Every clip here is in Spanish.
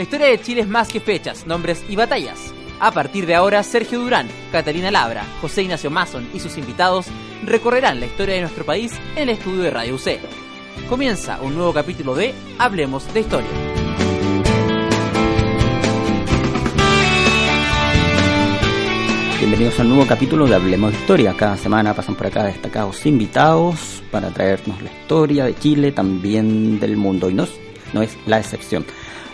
La historia de Chile es más que fechas, nombres y batallas. A partir de ahora, Sergio Durán, Catalina Labra, José Ignacio Mason y sus invitados recorrerán la historia de nuestro país en el estudio de Radio UC. Comienza un nuevo capítulo de Hablemos de Historia. Bienvenidos al nuevo capítulo de Hablemos de Historia. Cada semana pasan por acá destacados invitados para traernos la historia de Chile, también del mundo, y no, no es la excepción.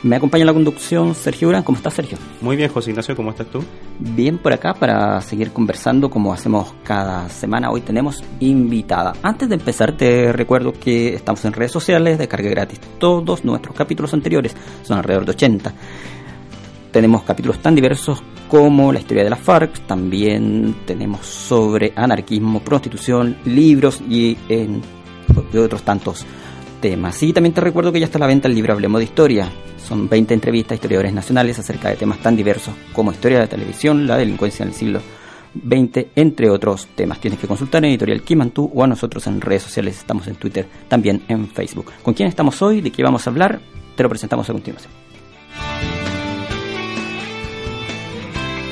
Me acompaña en la conducción Sergio Urán. ¿Cómo estás, Sergio? Muy bien, José Ignacio, ¿cómo estás tú? Bien por acá para seguir conversando como hacemos cada semana. Hoy tenemos invitada. Antes de empezar, te recuerdo que estamos en redes sociales, descargue gratis todos nuestros capítulos anteriores, son alrededor de 80. Tenemos capítulos tan diversos como la historia de la FARC, también tenemos sobre anarquismo, prostitución, libros y, en, y otros tantos temas. Y también te recuerdo que ya está a la venta el libro Hablemos de Historia. Son 20 entrevistas a historiadores nacionales acerca de temas tan diversos como historia de la televisión, la delincuencia en el siglo XX, entre otros temas. Tienes que consultar en Editorial Kimantú o a nosotros en redes sociales. Estamos en Twitter, también en Facebook. ¿Con quién estamos hoy? ¿De qué vamos a hablar? Te lo presentamos a continuación.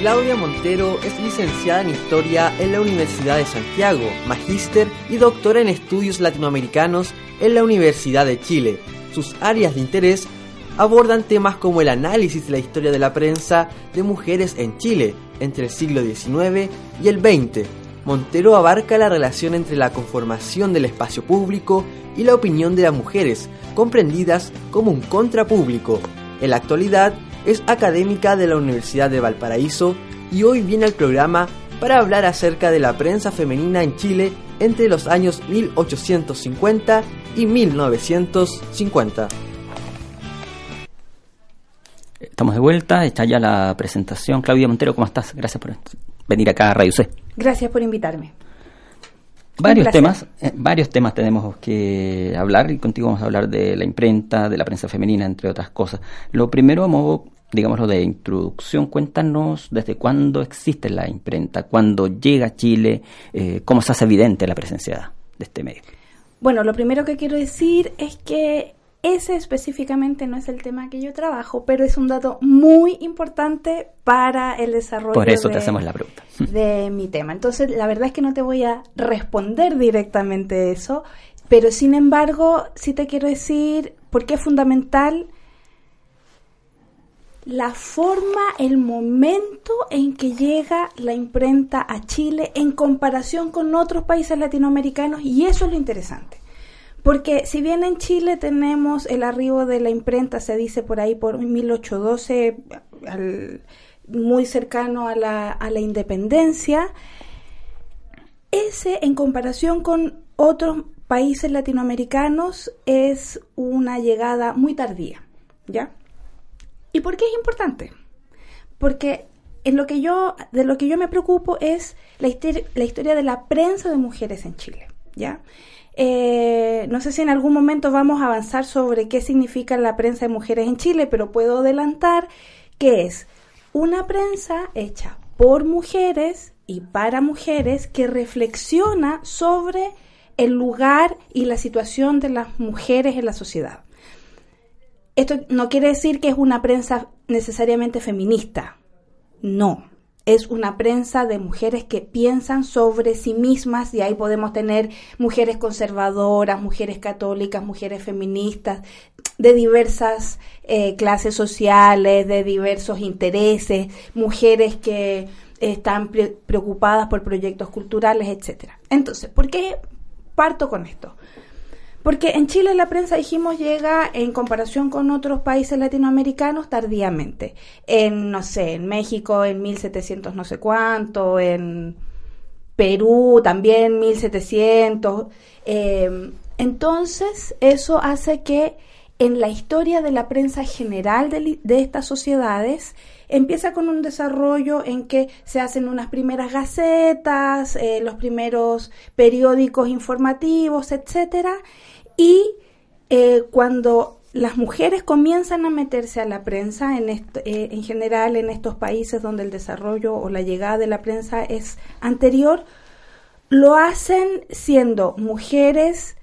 Claudia Montero es licenciada en Historia en la Universidad de Santiago, magíster y doctora en Estudios Latinoamericanos en la Universidad de Chile. Sus áreas de interés abordan temas como el análisis de la historia de la prensa de mujeres en Chile entre el siglo XIX y el XX. Montero abarca la relación entre la conformación del espacio público y la opinión de las mujeres, comprendidas como un contrapúblico. En la actualidad es académica de la Universidad de Valparaíso y hoy viene al programa para hablar acerca de la prensa femenina en Chile entre los años 1850 y 1950. Estamos de vuelta, está ya la presentación. Claudia Montero, ¿cómo estás? Gracias por venir acá a Radio C. Gracias por invitarme. Varios temas, eh, varios temas tenemos que hablar y contigo vamos a hablar de la imprenta, de la prensa femenina, entre otras cosas. Lo primero, a modo, digámoslo, de introducción, cuéntanos desde cuándo existe la imprenta, cuándo llega a Chile, eh, cómo se hace evidente la presencia de este medio. Bueno, lo primero que quiero decir es que ese específicamente no es el tema que yo trabajo, pero es un dato muy importante para el desarrollo Por eso te hacemos la pregunta. de mi tema. Entonces, la verdad es que no te voy a responder directamente eso, pero sin embargo, sí te quiero decir por qué es fundamental la forma, el momento en que llega la imprenta a Chile en comparación con otros países latinoamericanos y eso es lo interesante. Porque si bien en Chile tenemos el arribo de la imprenta, se dice por ahí por 1812, al, muy cercano a la, a la independencia, ese en comparación con otros países latinoamericanos es una llegada muy tardía, ¿ya? ¿Y por qué es importante? Porque en lo que yo, de lo que yo me preocupo es la, historia de la prensa de mujeres en Chile, ¿ya? Eh, no sé si en algún momento vamos a avanzar sobre qué significa la prensa de mujeres en Chile, pero puedo adelantar que es una prensa hecha por mujeres y para mujeres que reflexiona sobre el lugar y la situación de las mujeres en la sociedad. Esto no quiere decir que es una prensa necesariamente feminista, no, es una prensa de mujeres que piensan sobre sí mismas y ahí podemos tener mujeres conservadoras, mujeres católicas, mujeres feministas, de diversas eh, clases sociales, de diversos intereses, mujeres que están pre preocupadas por proyectos culturales, etcétera. Entonces, ¿por qué parto con esto? Porque en Chile la prensa, dijimos, llega en comparación con otros países latinoamericanos tardíamente. En, no sé, en México en 1700 no sé cuánto, en Perú también 1700. Eh, entonces, eso hace que en la historia de la prensa general de, de, estas sociedades empieza con un desarrollo en que se hacen unas primeras gacetas, eh, los primeros periódicos informativos, etcétera, y eh, cuando las mujeres comienzan a meterse a la prensa, en, eh, en general en estos países donde el desarrollo o la llegada de la prensa es anterior, lo hacen siendo mujeres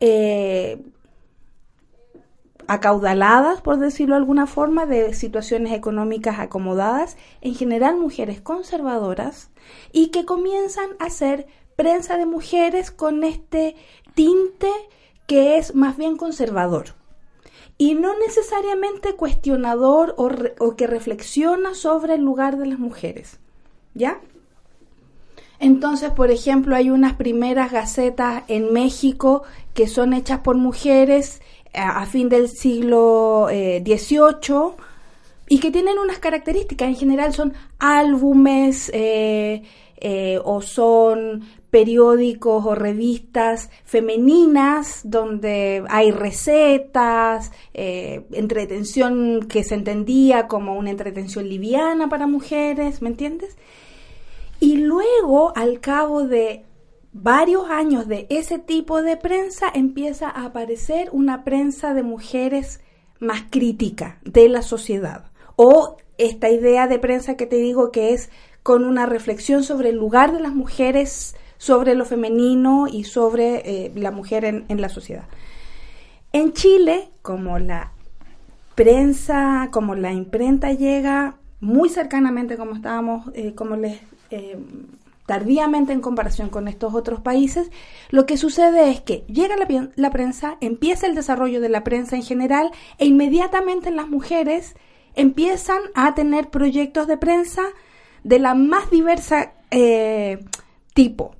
eh, acaudaladas, por decirlo de alguna forma, de situaciones económicas acomodadas, en general mujeres conservadoras, y que comienzan a hacer prensa de mujeres con este tinte que es más bien conservador y no necesariamente cuestionador o, que reflexiona sobre el lugar de las mujeres. ¿Ya? Entonces, por ejemplo, hay unas primeras gacetas en México que son hechas por mujeres a, fin del siglo XVIII eh, y que tienen unas características. En general son álbumes eh, eh, o son periódicos o revistas femeninas donde hay recetas, entretención que se entendía como una entretención liviana para mujeres, ¿me entiendes? Y luego, al cabo de varios años de ese tipo de prensa, empieza a aparecer una prensa de mujeres más crítica de la sociedad. O esta idea de prensa que te digo que es con una reflexión sobre el lugar de las mujeres, sobre lo femenino y sobre eh, la mujer en, la sociedad. En Chile, como la prensa, como la imprenta llega muy cercanamente, como estábamos, eh, como les eh, tardíamente en comparación con estos otros países, lo que sucede es que llega la, la, prensa, empieza el desarrollo de la prensa en general e inmediatamente las mujeres empiezan a tener proyectos de prensa de la más diversa eh, tipo.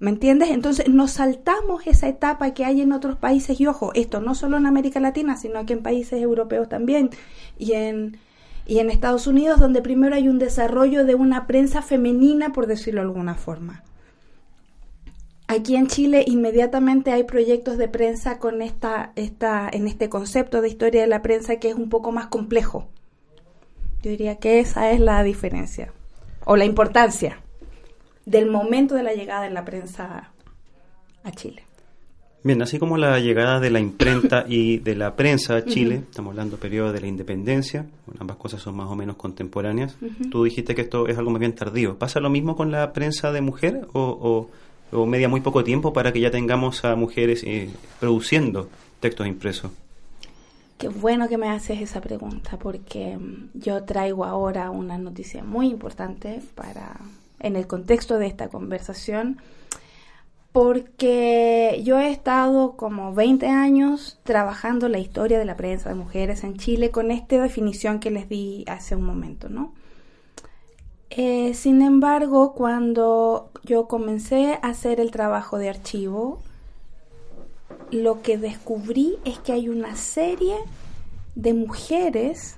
¿Me entiendes? Entonces nos saltamos esa etapa que hay en otros países y ojo, esto no solo en América Latina, sino que en países europeos también y en y en Estados Unidos donde primero hay un desarrollo de una prensa femenina, por decirlo de alguna forma. Aquí en Chile inmediatamente hay proyectos de prensa con esta, esta, en este concepto de historia de la prensa que es un poco más complejo. Yo diría que esa es la diferencia o la importancia del momento de la llegada de la prensa a Chile. Bien, así como la llegada de la imprenta y de la prensa a Chile, estamos hablando periodo de la independencia, ambas cosas son más o menos contemporáneas. Tú dijiste que esto es algo más bien tardío. ¿Pasa lo mismo con la prensa de mujer o, media muy poco tiempo para que ya tengamos a mujeres eh, produciendo textos impresos? Qué bueno que me haces esa pregunta porque mm, yo traigo ahora una noticia muy importante para en el contexto de esta conversación porque yo he estado como 20 años trabajando la historia de la prensa de mujeres en Chile con esta definición que les di hace un momento, ¿no? Eh, sin embargo, cuando yo comencé a hacer el trabajo de archivo, lo que descubrí es que hay una serie de mujeres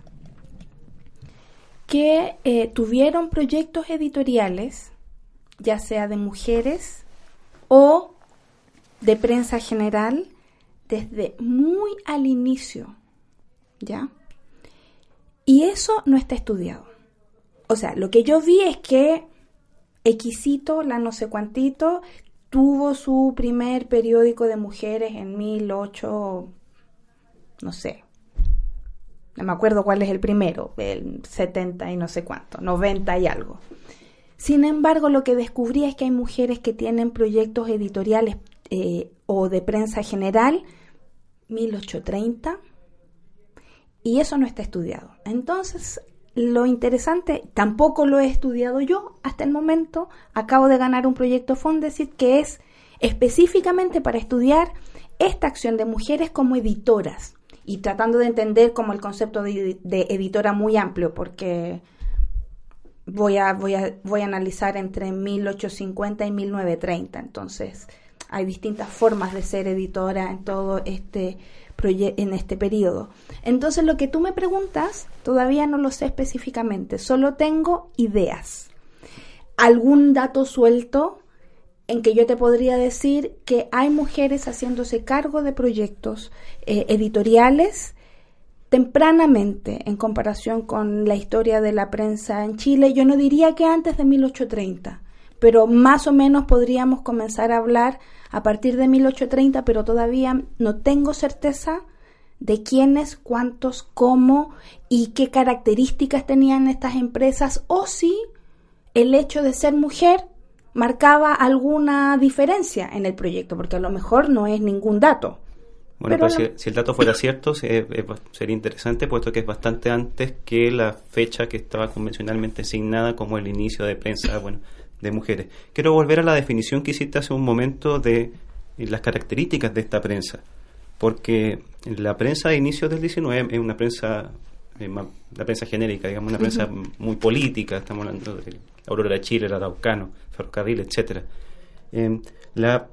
que eh, tuvieron proyectos editoriales, ya sea de mujeres o de prensa general desde muy al inicio, ¿ya? Y eso no está estudiado. O sea, lo que yo vi es que Exquisito, la no sé cuantito, tuvo su primer periódico de mujeres en 1008, no sé, no me acuerdo cuál es el primero, el 70 y no sé cuánto, 90 y algo. Sin embargo, lo que descubrí es que hay mujeres que tienen proyectos editoriales eh, o de prensa general 1830 y eso no está estudiado. Entonces, lo interesante, tampoco lo he estudiado yo hasta el momento, acabo de ganar un proyecto Fondesit que es específicamente para estudiar esta acción de mujeres como editoras y tratando de entender como el concepto de editora muy amplio, porque voy a, voy a, voy a analizar entre 1850 y 1930. Entonces, hay distintas formas de ser editora en todo este en este periodo. Entonces, lo que tú me preguntas, todavía no lo sé específicamente, solo tengo ideas. Algún dato suelto en que yo te podría decir que hay mujeres haciéndose cargo de proyectos eh, editoriales tempranamente en comparación con la historia de la prensa en Chile. Yo no diría que antes de 1830, pero más o menos podríamos comenzar a hablar a partir de 1830, pero todavía no tengo certeza de quiénes, cuántos, cómo y qué características tenían estas empresas o si el hecho de ser mujer marcaba alguna diferencia en el proyecto, porque a lo mejor no es ningún dato, Bueno, pero si, el dato fuera cierto, sería interesante, puesto que es bastante antes que la fecha que estaba convencionalmente asignada como el inicio de prensa. Bueno, de mujeres. Quiero volver a la definición que hiciste hace un momento de las características de esta prensa, porque la prensa de inicios del 19 es una prensa, eh, la prensa genérica, digamos, una prensa muy política, estamos hablando de Aurora de Chile, el Araucano, Ferrocarril, etcétera. Eh, la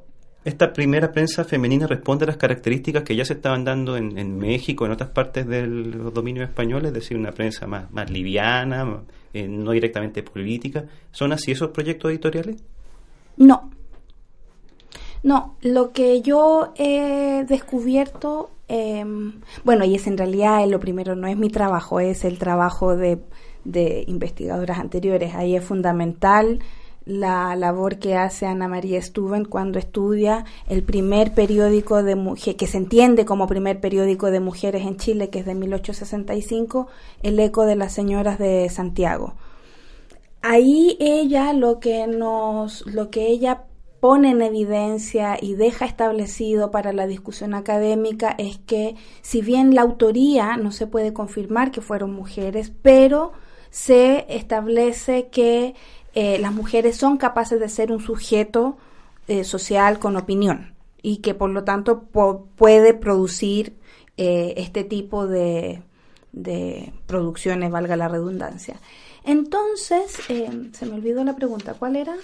esta primera prensa femenina responde a las características que ya se estaban dando en, México, en otras partes del dominio español, es decir, una prensa más, más liviana, eh, no directamente política. ¿Son así esos proyectos editoriales? No. No, lo que yo he descubierto, em, bueno, y es en realidad lo primero, no es mi trabajo, es el trabajo de, de investigadoras anteriores. Ahí es fundamental la labor que hace Ana María Stuben cuando estudia el primer periódico de mujeres, que se entiende como primer periódico de mujeres en Chile, que es de 1865, El Eco de las Señoras de Santiago. Ahí ella lo que nos, lo que ella pone en evidencia y deja establecido para la discusión académica es que si bien la autoría no se puede confirmar que fueron mujeres, pero se establece que eh, las mujeres son capaces de ser un sujeto eh, social con opinión y que por lo tanto puede producir eh, este tipo de, de, producciones, valga la redundancia. Entonces, se me olvidó la pregunta, ¿cuál era?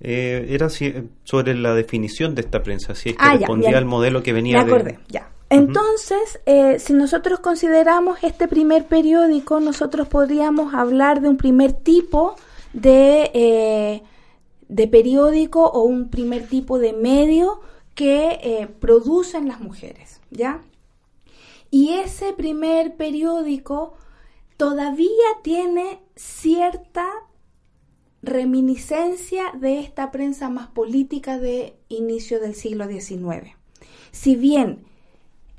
era sobre la definición de esta prensa, si es que ah, respondía al modelo que venía me acordé, ya. Entonces, si nosotros consideramos este primer periódico, nosotros podríamos hablar de un primer tipo de, eh, de periódico o un primer tipo de medio que eh, producen las mujeres, ¿ya? Y ese primer periódico todavía tiene cierta reminiscencia de esta prensa más política de inicio del siglo XIX. Si bien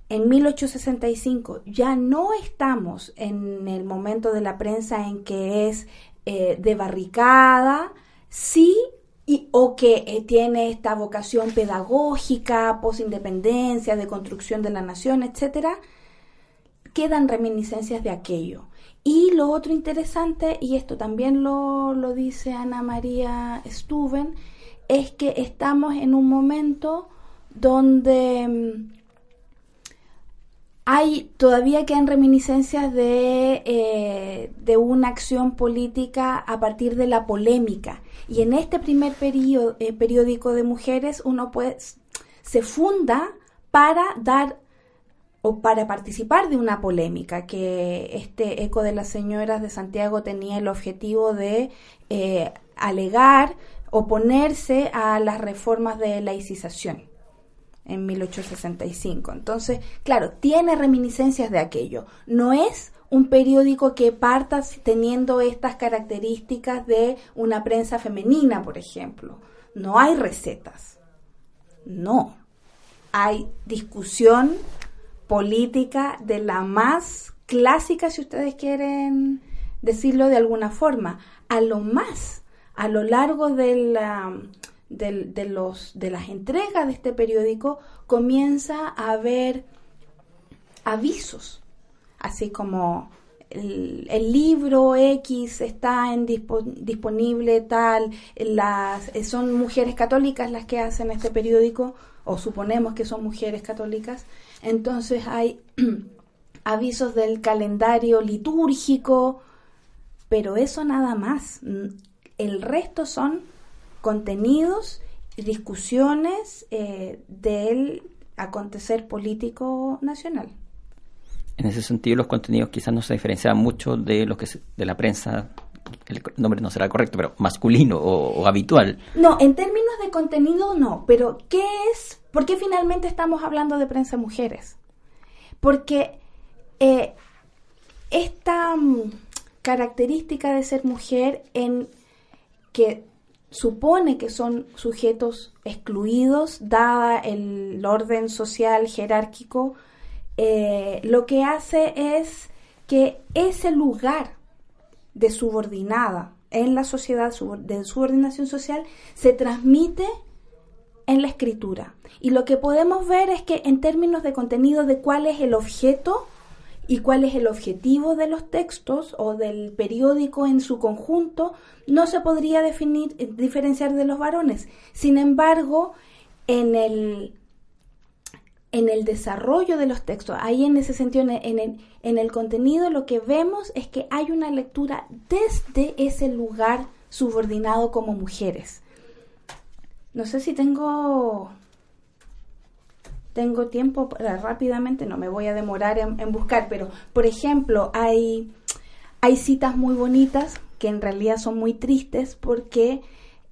en 1865 ya no estamos en el momento de la prensa en que es eh, de barricada, sí, y, o que eh, tiene esta vocación pedagógica, posindependencia, de construcción de la nación, etcétera, quedan reminiscencias de aquello. Y lo otro interesante, y esto también lo, lo dice Ana María Stuben, es que estamos en un momento donde mm, hay todavía quedan reminiscencias de, eh, de una acción política a partir de la polémica. Y en este primer eh, periódico de mujeres uno pues se funda para dar o para participar de una polémica, que este eco de las señoras de Santiago tenía el objetivo de eh, alegar, oponerse a las reformas de laicización en 1865. Entonces, claro, tiene reminiscencias de aquello. No es un periódico que parta teniendo estas características de una prensa femenina, por ejemplo. No hay recetas. No. Hay discusión política de la más clásica, si ustedes quieren decirlo de alguna forma, a lo más a lo largo de la, de, los, de las entregas de este periódico comienza a haber avisos, así como el, libro X está en disponible tal, las, son mujeres católicas las que hacen este periódico, o suponemos que son mujeres católicas, entonces hay avisos del calendario litúrgico, pero eso nada más. El resto son contenidos y discusiones eh, del acontecer político nacional. En ese sentido, los contenidos quizás no se diferencian mucho de lo que de la prensa, el nombre no será correcto, pero masculino o, habitual. No, en términos de contenido no, pero ¿qué es? ¿Por qué finalmente estamos hablando de prensa mujeres? Porque eh, esta mm, característica de ser mujer en que supone que son sujetos excluidos, dada el orden social jerárquico, eh, lo que hace es que ese lugar de subordinada en la sociedad, de subordinación social, se transmite en la escritura. Y lo que podemos ver es que en términos de contenido de cuál es el objeto y cuál es el objetivo de los textos o del periódico en su conjunto, no se podría definir, diferenciar de los varones. Sin embargo, en el, en el desarrollo de los textos, ahí en ese sentido, en el, en el contenido, lo que vemos es que hay una lectura desde ese lugar subordinado como mujeres. No sé si tengo tengo tiempo para rápidamente, no me voy a demorar en, buscar, pero por ejemplo, hay, hay citas muy bonitas que en realidad son muy tristes porque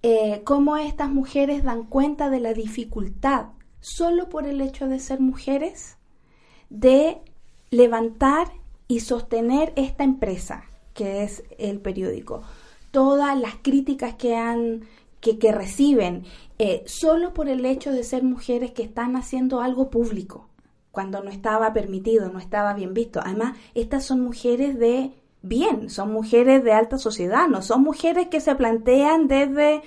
eh, cómo estas mujeres dan cuenta de la dificultad, solo por el hecho de ser mujeres, de levantar y sostener esta empresa que es el periódico. Todas las críticas que han que, reciben eh, solo por el hecho de ser mujeres que están haciendo algo público, cuando no estaba permitido, no estaba bien visto. Además, estas son mujeres de bien, son mujeres de alta sociedad, no son mujeres que se plantean desde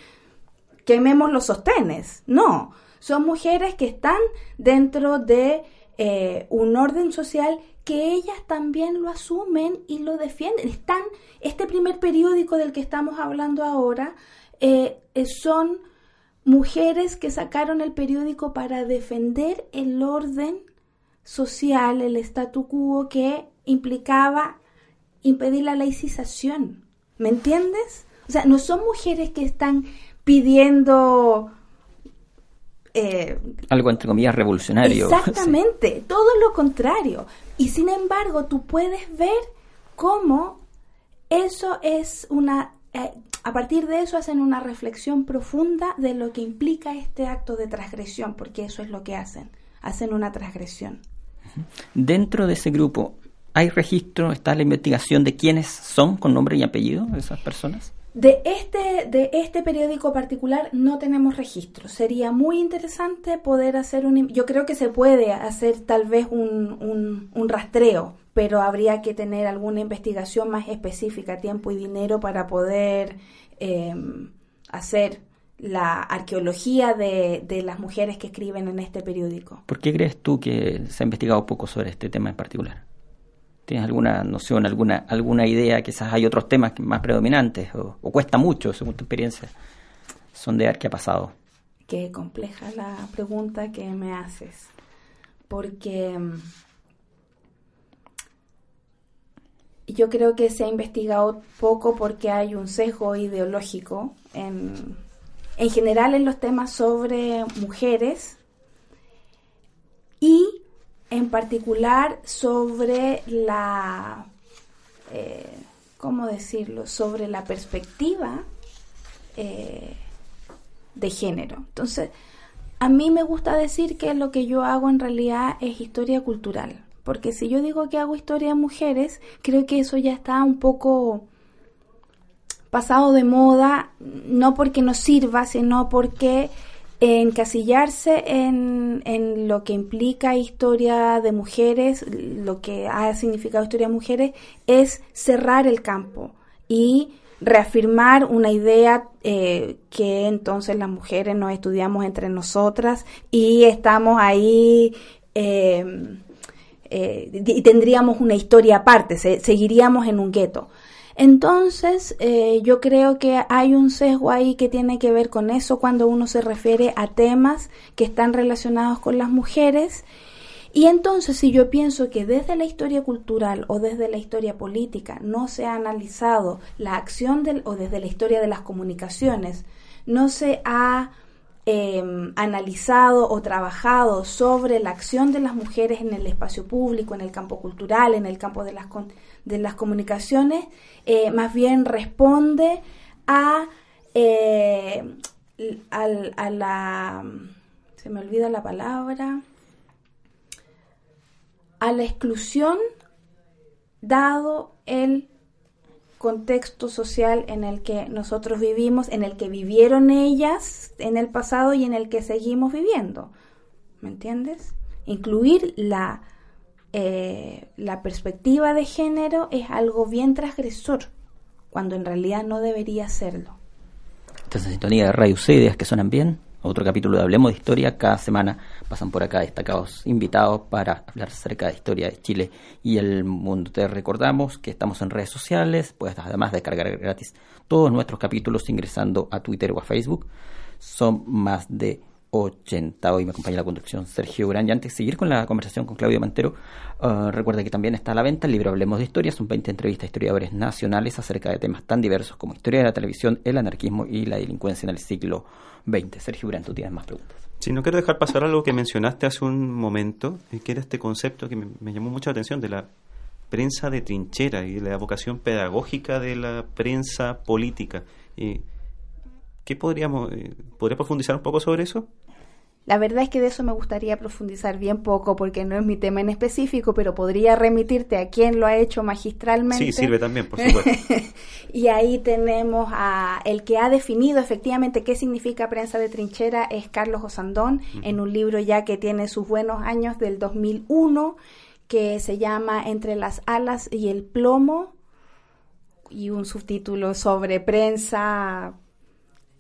quememos los sostenes, no, son mujeres que están dentro de eh, un orden social que ellas también lo asumen y lo defienden. Están, este primer periódico del que estamos hablando ahora eh, eh, son mujeres que sacaron el periódico para defender el orden social, el statu quo que implicaba impedir la laicización. ¿Me entiendes? O sea, no son mujeres que están pidiendo... Eh, Algo entre comillas revolucionario. Exactamente, todo lo contrario. Y sin embargo, tú puedes ver cómo eso es una a partir de eso hacen una reflexión profunda de lo que implica este acto de transgresión, porque eso es lo que hacen, hacen una transgresión. Dentro de ese grupo, ¿hay registro, está la investigación de quiénes son con nombre y apellido esas personas? De este, de este periódico particular no tenemos registro. Sería muy interesante poder hacer un... Yo creo que se puede hacer tal vez un, un rastreo, pero habría que tener alguna investigación más específica, tiempo y dinero para poder em, hacer la arqueología de, de, las mujeres que escriben en este periódico. ¿Por qué crees tú que se ha investigado poco sobre este tema en particular? ¿Tienes alguna noción, alguna, alguna idea? Quizás hay otros temas más predominantes o, cuesta mucho, según tu experiencia, sondear qué ha pasado. Qué compleja la pregunta que me haces, porque em, yo creo que se ha investigado poco porque hay un sesgo ideológico en, en general en los temas sobre mujeres y en particular sobre la, eh, ¿cómo decirlo?, sobre la perspectiva eh, de género. Entonces, a mí me gusta decir que lo que yo hago en realidad es historia cultural porque si yo digo que hago historia de mujeres, creo que eso ya está un poco pasado de moda, no porque no sirva, sino porque encasillarse en, en, lo que implica historia de mujeres, lo que ha significado historia de mujeres, es cerrar el campo y reafirmar una idea eh, que entonces las mujeres nos estudiamos entre nosotras y estamos ahí eh, eh, y tendríamos una historia aparte, seguiríamos en un gueto. Entonces, eh, yo creo que hay un sesgo ahí que tiene que ver con eso cuando uno se refiere a temas que están relacionados con las mujeres. Y entonces, si yo pienso que desde la historia cultural o desde la historia política no se ha analizado la acción del, o desde la historia de las comunicaciones, no se ha Em, analizado o trabajado sobre la acción de las mujeres en el espacio público, en el campo cultural, en el campo de las, de las comunicaciones, eh, más bien responde a, eh, a la, se me olvida la palabra, a la exclusión dado el contexto social en el que nosotros vivimos, en el que vivieron ellas en el pasado y en el que seguimos viviendo. ¿Me entiendes? Incluir la, eh, la perspectiva de género es algo bien transgresor, cuando en realidad no debería serlo. ¿Estás en sintonía de Radio ideas que suenan bien? otro capítulo de Hablemos de Historia. Cada semana pasan por acá destacados invitados para hablar acerca de historia de Chile y el mundo. Te recordamos que estamos en redes sociales, puedes además descargar gratis todos nuestros capítulos ingresando a Twitter o a Facebook. Son más de 80. Hoy me acompaña la conducción Sergio Gran. Y antes de seguir con la conversación con Claudio Mantero, uh, recuerda que también está a la venta el libro Hablemos de Historia. Son 20 entrevistas a historiadores nacionales acerca de temas tan diversos como historia de la televisión, el anarquismo y la delincuencia en el siglo XX. Sergio Gran, tú tienes más preguntas. Sí, no quiero dejar pasar algo que mencionaste hace un momento, eh, que era este concepto que me, me llamó mucho la atención de la prensa de trinchera y la vocación pedagógica de la prensa política. Y, ¿Qué podríamos, eh, podría profundizar un poco sobre eso? La verdad es que de eso me gustaría profundizar bien poco porque no es mi tema en específico, pero podría remitirte a quien lo ha hecho magistralmente. Sí, sirve también, por supuesto. y ahí tenemos a el que ha definido efectivamente qué significa prensa de trinchera es Carlos Osandón en un libro ya que tiene sus buenos años del 2001 que se llama Entre las alas y el plomo y un subtítulo sobre prensa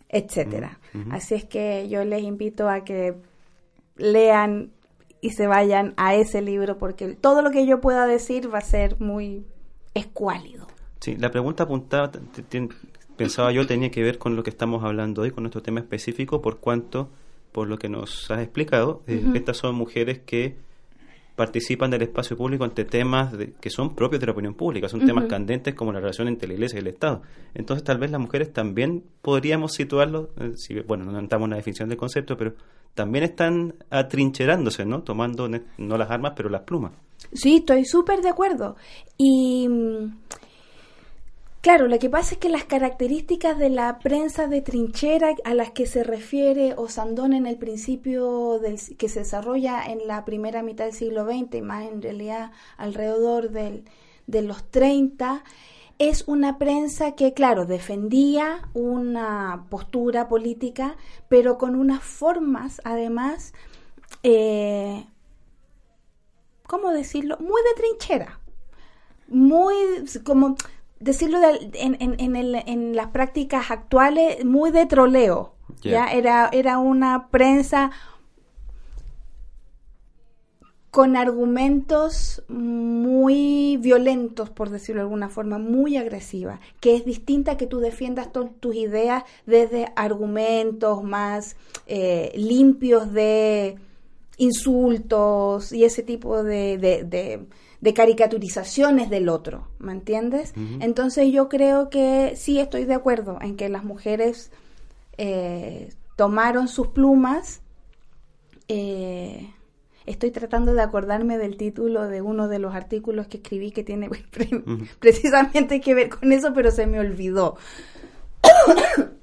etcétera. Así es que yo les invito a que lean y se vayan a ese libro porque todo lo que yo pueda decir va a ser muy escuálido. Sí, la pregunta apuntada, pensaba yo, tenía que ver con lo que estamos hablando hoy, con nuestro tema específico, por cuanto, por lo que nos has explicado, eh, estas son mujeres que participan del espacio público ante temas que son propios de la opinión pública, son temas candentes como la relación entre la Iglesia y el Estado. Entonces tal vez las mujeres también podríamos situarlo, eh, si, bueno, no entramos en la definición del concepto, pero también están atrincherándose, ¿no? Tomando no las armas, pero las plumas. Sí, estoy súper de acuerdo. Y mm, Claro, lo que pasa es que las características de la prensa de trinchera a las que se refiere Osandón en el principio del, que se desarrolla en la primera mitad del siglo XX y más en realidad alrededor del, de los 30, es una prensa que, claro, defendía una postura política, pero con unas formas, además, eh, ¿cómo decirlo? Muy de trinchera. Muy como decirlo en, en, en, las prácticas actuales, muy de troleo. ¿ya? Era, era una prensa con argumentos muy violentos, por decirlo de alguna forma, muy agresiva, que es distinta a que tú defiendas tus ideas desde argumentos más eh, limpios de insultos y ese tipo de de caricaturizaciones del otro, ¿me entiendes? Entonces yo creo que sí estoy de acuerdo en que las mujeres eh, tomaron sus plumas. Eh, estoy tratando de acordarme del título de uno de los artículos que escribí que tiene precisamente que ver con eso, pero se me olvidó.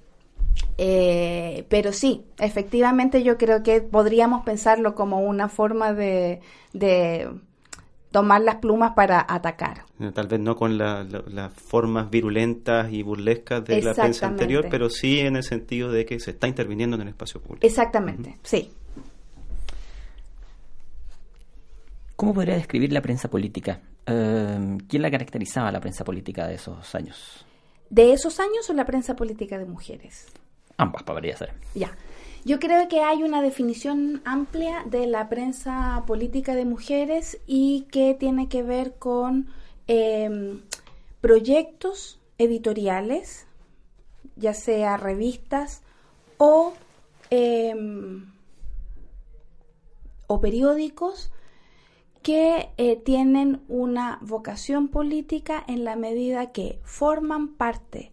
Eh, pero sí, efectivamente yo creo que podríamos pensarlo como una forma de tomar las plumas para atacar. Eh, tal vez no con las formas virulentas y burlescas de la prensa anterior, pero sí en el sentido de que se está interviniendo en el espacio público. Exactamente, sí. ¿Cómo podría describir la prensa política? Eh, ¿Quién la caracterizaba la prensa política de esos años? ¿De esos años o la prensa política de mujeres? Ambas podría ser. Ya. Yo creo que hay una definición amplia de la prensa política de mujeres y que tiene que ver con em, proyectos editoriales, ya sea revistas o, em, o periódicos que eh, tienen una vocación política en la medida que forman parte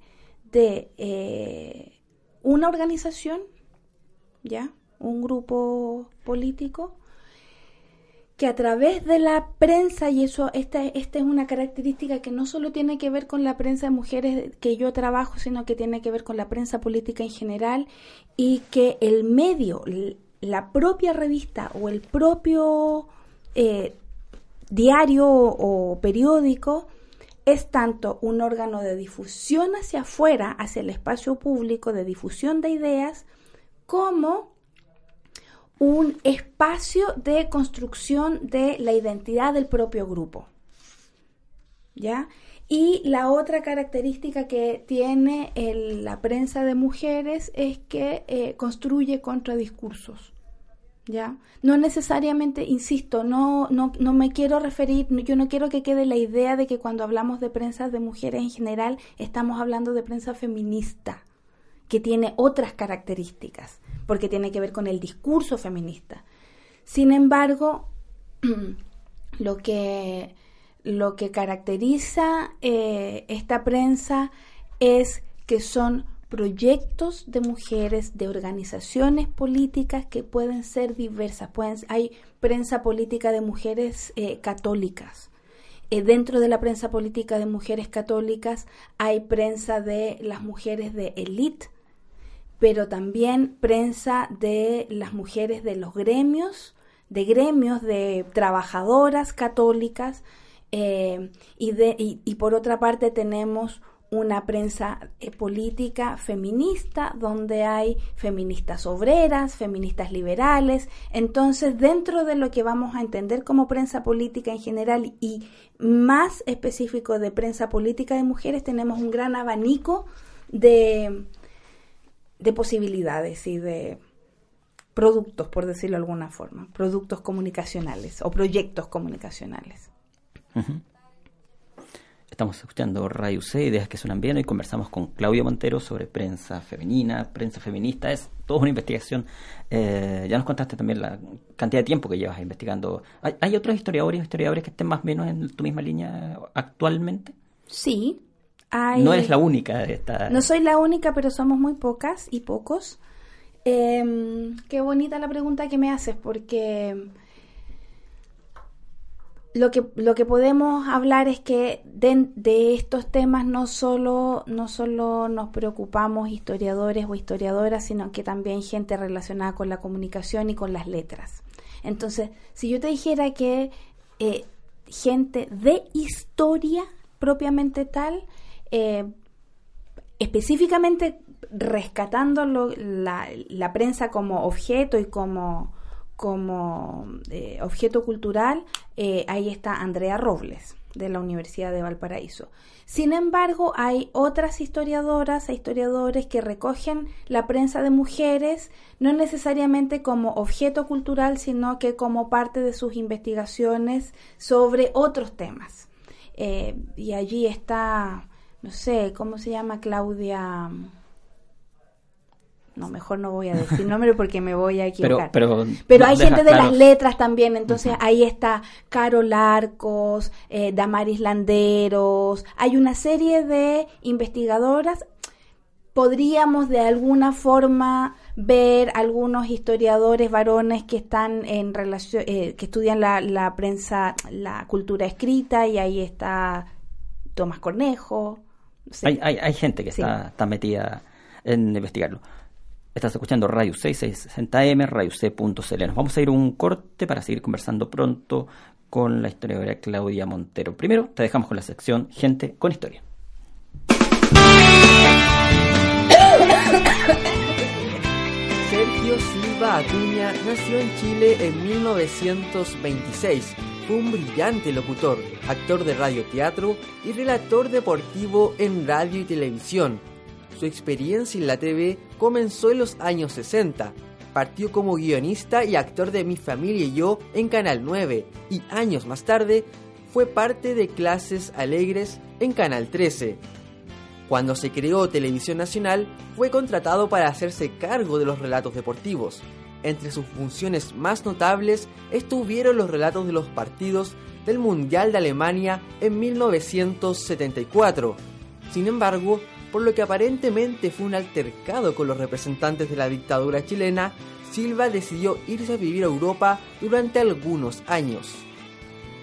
de eh, una organización ¿ya? Un grupo político que a través de la prensa, y eso, esta, esta es una característica que no solo tiene que ver con la prensa de mujeres que yo trabajo, sino que tiene que ver con la prensa política en general, y que el medio, la propia revista o el propio eh, diario o periódico, es tanto un órgano de difusión hacia afuera, hacia el espacio público, de difusión de ideas, como un espacio de construcción de la identidad del propio grupo. ¿Ya? Y la otra característica que tiene la prensa de mujeres es que eh, construye contradiscursos. ¿Ya? No necesariamente, insisto, no, no, no me quiero referir, yo no quiero que quede la idea de que cuando hablamos de prensa de mujeres en general estamos hablando de prensa feminista, que tiene otras características, porque tiene que ver con el discurso feminista. Sin embargo, lo que lo que caracteriza eh, esta prensa es que son proyectos de mujeres, de organizaciones políticas que pueden ser diversas. Hay prensa política de mujeres eh, católicas. Eh, dentro de la prensa política de mujeres católicas hay prensa de las mujeres de élite, pero también prensa de las mujeres de los gremios, de gremios de trabajadoras católicas, eh, y, de, y, por otra parte tenemos una prensa eh, política feminista donde hay feministas obreras, feministas liberales. Entonces, dentro de lo que vamos a entender como prensa política en general y más específico de prensa política de mujeres, tenemos un gran abanico de, de posibilidades y de productos, por decirlo de alguna forma, productos comunicacionales o proyectos comunicacionales. Estamos escuchando Radio C, Ideas que suenan bien. y conversamos con Claudia Montero sobre prensa femenina, prensa feminista. Es toda una investigación. Eh, ya nos contaste también la cantidad de tiempo que llevas investigando. ¿Hay, otros historiadores o historiadores que estén más o menos en tu misma línea actualmente? Sí. No eres la única de esta. No soy la única, pero somos muy pocas y pocos. Em, qué bonita la pregunta que me haces, porque lo que, lo que podemos hablar es que de, estos temas no solo, no solo nos preocupamos historiadores o historiadoras, sino que también gente relacionada con la comunicación y con las letras. Entonces, si yo te dijera que eh, gente de historia propiamente tal, eh, específicamente rescatando la, prensa como objeto y como como eh, objeto cultural, eh, ahí está Andrea Robles de la Universidad de Valparaíso. Sin embargo, hay otras historiadoras e historiadores que recogen la prensa de mujeres no necesariamente como objeto cultural, sino que como parte de sus investigaciones sobre otros temas. Y allí está, no sé, ¿cómo se llama Claudia? no, mejor no voy a decir nombre porque me voy a equivocar. Pero, pero, hay gente de las letras también, entonces ahí está Carol Arcos, eh, Damaris Landeros, hay una serie de investigadoras. Podríamos de alguna forma ver algunos historiadores varones que están en relación, eh, que estudian la, prensa, la cultura escrita, y ahí está Tomás Cornejo. Hay, hay, gente que está, está metida en investigarlo. Estás escuchando Radio 6660M, Radio Nos vamos a ir un corte para seguir conversando pronto con la historiadora Claudia Montero. Primero, te dejamos con la sección Gente con Historia. Sergio Silva Acuña nació en Chile en 1926. Fue un brillante locutor, actor de radioteatro y relator deportivo en radio y televisión su experiencia en la TV comenzó en los años 60. Partió como guionista y actor de Mi familia y yo en Canal 9 y años más tarde fue parte de Clases Alegres en Canal 13. Cuando se creó Televisión Nacional, fue contratado para hacerse cargo de los relatos deportivos. Entre sus funciones más notables estuvieron los relatos de los partidos del Mundial de Alemania en 1974. Sin embargo, por lo que aparentemente fue un altercado con los representantes de la dictadura chilena, Silva decidió irse a vivir a Europa durante algunos años.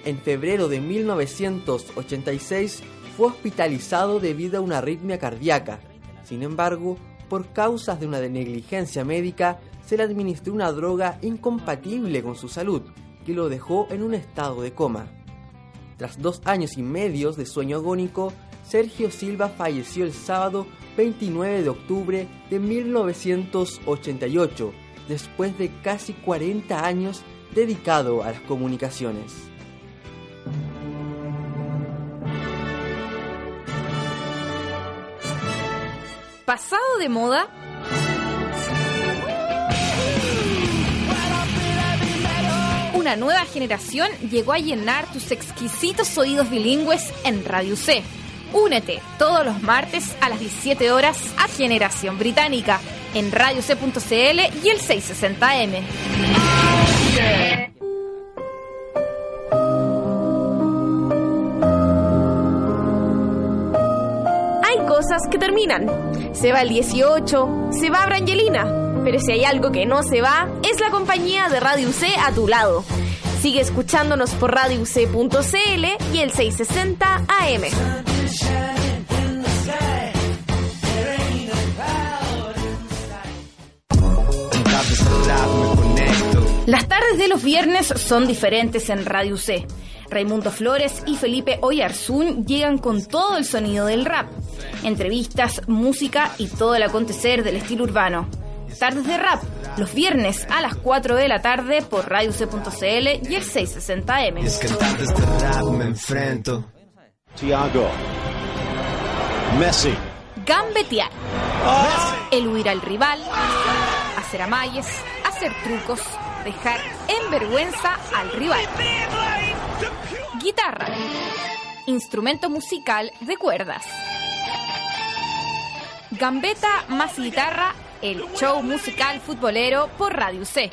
En febrero de 1986 fue hospitalizado debido a una arritmia cardíaca. Sin embargo, por causas de una negligencia médica, se le administró una droga incompatible con su salud, que lo dejó en un estado de coma. Tras dos años y medio de sueño agónico, Sergio Silva falleció el sábado 29 de octubre de 1988, después de casi 40 años dedicado a las comunicaciones. ¿Pasado de moda? Una nueva generación llegó a llenar tus exquisitos oídos bilingües en Radio C. Únete todos los martes a las 17 horas a Generación Británica en radioc.cl y el 660M. Hay cosas que terminan. Se va el 18, se va Brangelina. Pero si hay algo que no se va, es la compañía de Radio C a tu lado. Sigue escuchándonos por radioc.cl y el 660 AM. Las tardes de los viernes son diferentes en Radio C. Raimundo Flores y Felipe Oyarzún llegan con todo el sonido del rap. Entrevistas, música y todo el acontecer del estilo urbano. Tardes de rap, los viernes a las 4 de la tarde por radioc.cl y el 660M. Es que tardes de rap me enfrento. Tiago. Messi. Gambetear. Eludir al rival. Hacer amalles. Hacer trucos. Dejar en vergüenza al rival. Guitarra. Instrumento musical de cuerdas. Gambeta más guitarra, el show musical futbolero por Radio C.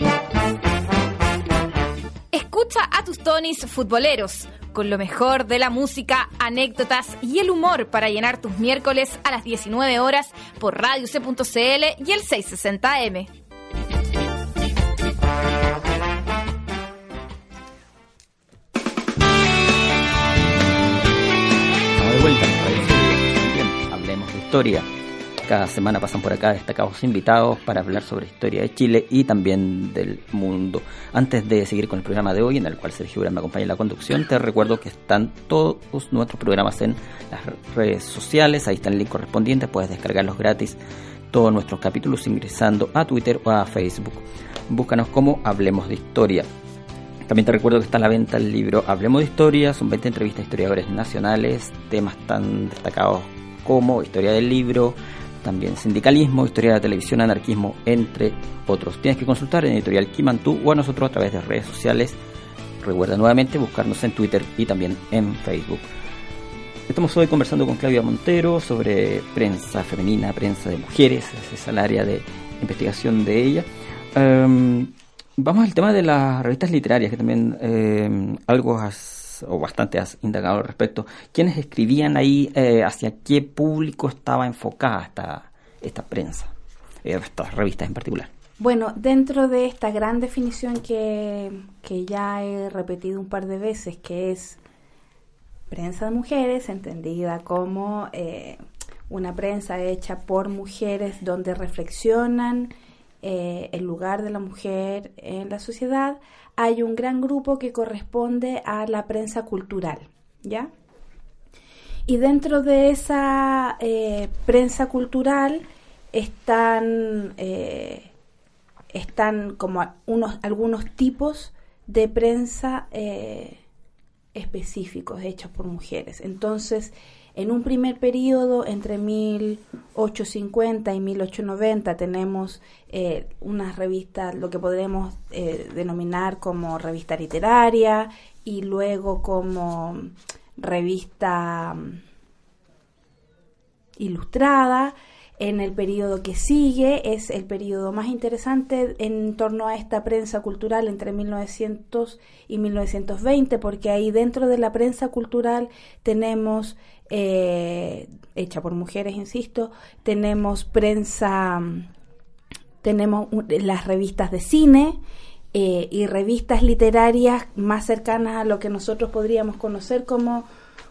Escucha a tus tonis futboleros, con lo mejor de la música, anécdotas y el humor para llenar tus miércoles a las 19 horas por radioc.cl y el 660M. Estamos de vuelta Radio hablemos de historia. Cada semana pasan por acá destacados invitados para hablar sobre historia de Chile y también del mundo. Antes de seguir con el programa de hoy, en el cual Sergio me acompaña en la conducción, te recuerdo que están todos nuestros programas en las redes sociales. Ahí está el link correspondiente, puedes descargarlos gratis. Todos nuestros capítulos ingresando a Twitter o a Facebook. Búscanos como Hablemos de Historia. También te recuerdo que está a la venta el libro Hablemos de Historia, son 20 entrevistas a historiadores nacionales, temas tan destacados como historia del libro, también sindicalismo, historia de la televisión, anarquismo, entre otros. Tienes que consultar en Editorial Kimantú o a nosotros a través de redes sociales. Recuerda nuevamente buscarnos en Twitter y también en Facebook. Estamos hoy conversando con Claudia Montero sobre prensa femenina, prensa de mujeres, ese es el área de investigación de ella. Um, vamos al tema de las revistas literarias, que también eh, algo has, o bastante has indagado al respecto. ¿Quiénes escribían ahí? Eh, ¿Hacia qué público estaba enfocada esta, esta prensa? Eh, estas revistas en particular. Bueno, dentro de esta gran definición que, que ya he repetido un par de veces, que es prensa de mujeres, entendida como eh, una prensa hecha por mujeres donde reflexionan eh, el lugar de la mujer en la sociedad, hay un gran grupo que corresponde a la prensa cultural, ¿ya? Y dentro de esa eh, prensa cultural están, eh, están como unos, algunos tipos de prensa eh, específicos hechos por mujeres. Entonces, en un primer periodo, entre 1850 y 1890, tenemos eh, unas revistas, lo que podemos eh, denominar como revista literaria y luego como revista mm, ilustrada. En el periodo que sigue es el periodo más interesante en torno a esta prensa cultural entre 1900 y 1920, porque ahí dentro de la prensa cultural tenemos eh, hecha por mujeres, insisto, tenemos prensa, tenemos las revistas de cine eh, y revistas literarias más cercanas a lo que nosotros podríamos conocer como,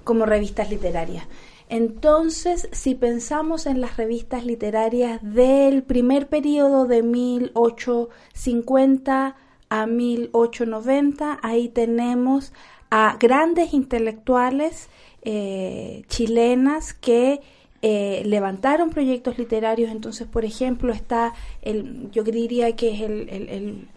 como revistas literarias. Entonces, si pensamos en las revistas literarias del primer periodo de 1850 a 1890, ahí tenemos a grandes intelectuales eh, chilenas que eh, levantaron proyectos literarios. Entonces, por ejemplo, está el, yo diría que es el, el,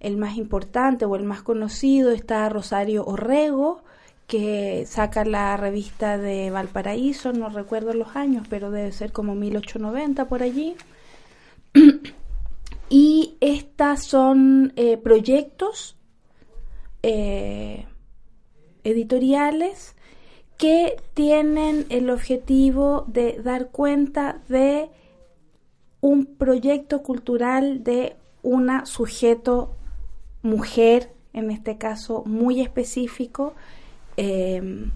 el, más importante o el más conocido, está Rosario Orrego, que saca la revista de Valparaíso, no recuerdo los años, pero debe ser como 1890 por allí. y estas son eh, proyectos editoriales que tienen el objetivo de dar cuenta de un proyecto cultural de una sujeto mujer, en este caso muy específico, eh,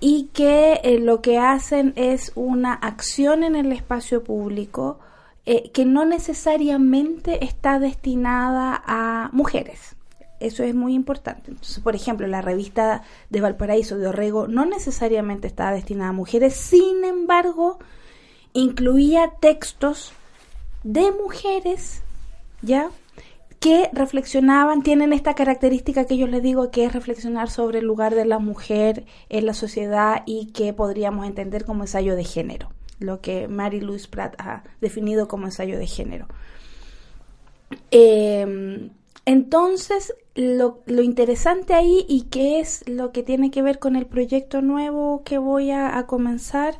y que eh, lo que hacen es una acción en el espacio público eh, que no necesariamente está destinada a mujeres. Eso es muy importante. Entonces, por ejemplo, la revista de Valparaíso de Orrego no necesariamente estaba destinada a mujeres, sin embargo, incluía textos de mujeres, ¿ya? que reflexionaban, tienen esta característica que yo les digo que es reflexionar sobre el lugar de la mujer en la sociedad y que podríamos entender como ensayo de género, lo que Mary Louise Pratt ha definido como ensayo de género. Eh, entonces, lo, interesante ahí y que es lo que tiene que ver con el proyecto nuevo que voy a, comenzar,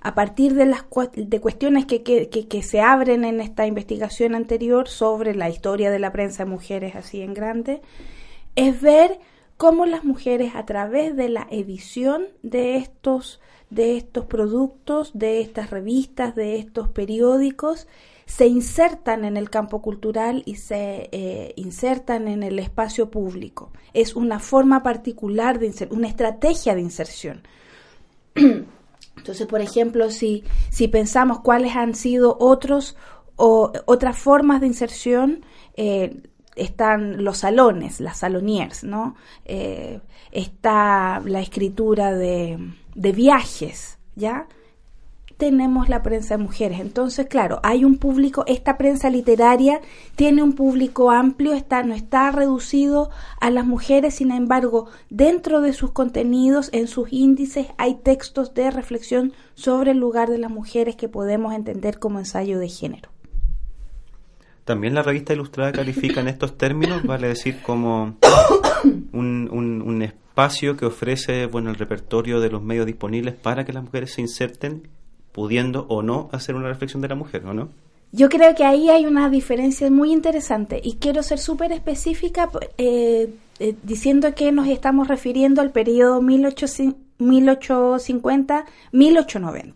a partir de las de cuestiones que, que, que, se abren en esta investigación anterior sobre la historia de la prensa de mujeres así en grande, es ver cómo las mujeres a través de la edición de estos, de estos productos, de estas revistas, de estos periódicos, se insertan en el campo cultural y se eh, insertan en el espacio público. Es una forma particular de inserción, una estrategia de inserción. Entonces, por ejemplo, si, si pensamos cuáles han sido otros o otras formas de inserción, eh, están los salones, las saloniers, ¿no? Eh, está la escritura de, de viajes, ¿ya? Tenemos la prensa de mujeres. Entonces, claro, hay un público, esta prensa literaria tiene un público amplio, está, no está reducido a las mujeres, sin embargo, dentro de sus contenidos, en sus índices, hay textos de reflexión sobre el lugar de las mujeres que podemos entender como ensayo de género. También la revista ilustrada califica en estos términos, vale decir, como un, un, un espacio que ofrece bueno el repertorio de los medios disponibles para que las mujeres se inserten pudiendo o no hacer una reflexión de la mujer, ¿o no? Yo creo que ahí hay una diferencia muy interesante y quiero ser súper específica eh, eh, diciendo que nos estamos refiriendo al periodo 1850-1890.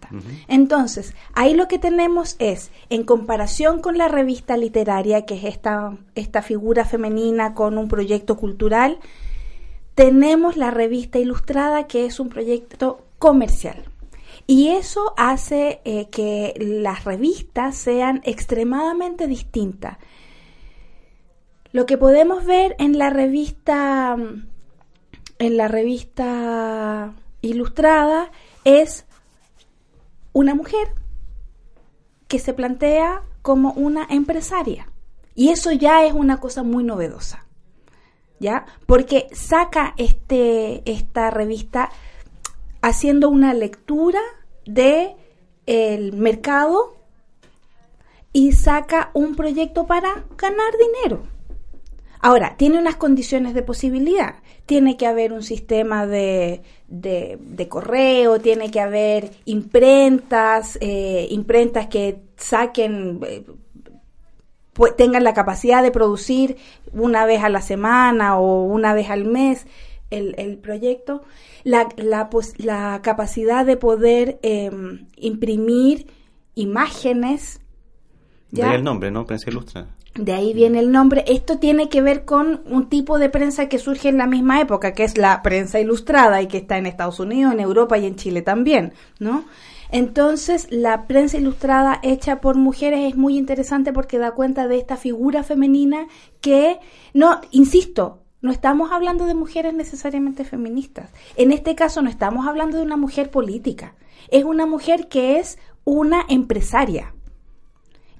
Entonces, ahí lo que tenemos es, en comparación con la revista literaria, que es esta, esta figura femenina con un proyecto cultural, tenemos la revista ilustrada, que es un proyecto comercial. Y eso hace eh, que las revistas sean extremadamente distintas. Lo que podemos ver en la revista en la revista ilustrada es una mujer que se plantea como una empresaria. Y eso ya es una cosa muy novedosa. ¿Ya? Porque saca este, esta revista haciendo una lectura de el mercado y saca un proyecto para ganar dinero. Ahora, tiene unas condiciones de posibilidad. Tiene que haber un sistema de, de, correo, tiene que haber imprentas, eh, imprentas que saquen, eh, pues, tengan la capacidad de producir una vez a la semana o una vez al mes el, el proyecto la, la, la capacidad de poder em, imprimir imágenes. De ahí el nombre, ¿no? Prensa ilustra. De ahí viene el nombre. Esto tiene que ver con un tipo de prensa que surge en la misma época, que es la prensa ilustrada y que está en Estados Unidos, en Europa y en Chile también, ¿no? Entonces, la prensa ilustrada hecha por mujeres es muy interesante porque da cuenta de esta figura femenina que, no, insisto, no estamos hablando de mujeres necesariamente feministas. En este caso no estamos hablando de una mujer política. Es una mujer que es una empresaria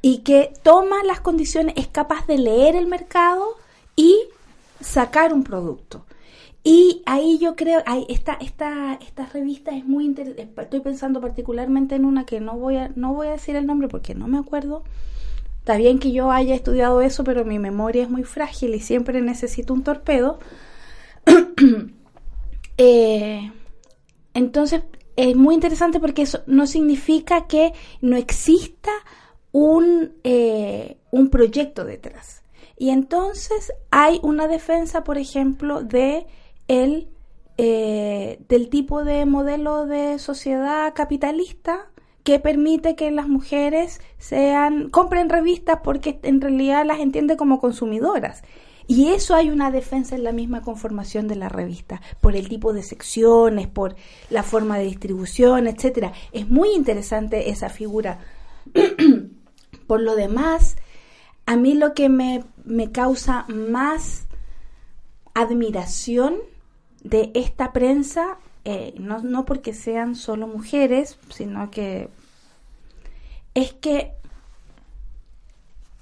y que toma las condiciones, es capaz de leer el mercado y sacar un producto. Y ahí yo creo, ahí esta, esta, esta revista es muy interesante. Estoy pensando particularmente en una que no voy a, no voy a decir el nombre porque no me acuerdo, Está bien que yo haya estudiado eso, pero mi memoria es muy frágil y siempre necesito un torpedo. Eh, entonces, es muy interesante porque eso no significa que no exista un, eh, un proyecto detrás. Y entonces hay una defensa, por ejemplo, de el, eh, del tipo de modelo de sociedad capitalista que permite que las mujeres sean compren revistas porque en realidad las entiende como consumidoras. Y eso hay una defensa en la misma conformación de la revista, por el tipo de secciones, por la forma de distribución, etcétera. Es muy interesante esa figura. por lo demás, a mí lo que me, me causa más admiración de esta prensa, eh, no, no porque sean solo mujeres, sino que es que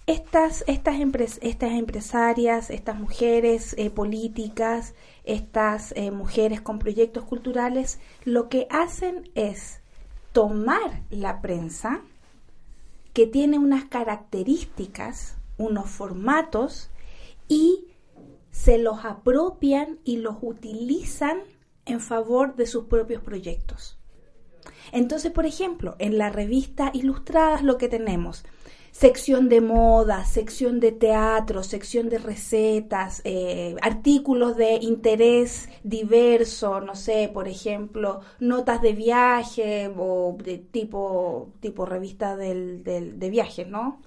estas, estas, estas empresarias, estas mujeres eh, políticas, estas eh, mujeres con proyectos culturales, lo que hacen es tomar la prensa, que tiene unas características, unos formatos, y se los apropian y los utilizan en favor de sus propios proyectos. Entonces, por ejemplo, en la revista Ilustradas lo que tenemos, sección de moda, sección de teatro, sección de recetas, eh, artículos de interés diverso, no sé, por ejemplo, notas de viaje o de tipo, tipo revista del, de viajes, ¿no?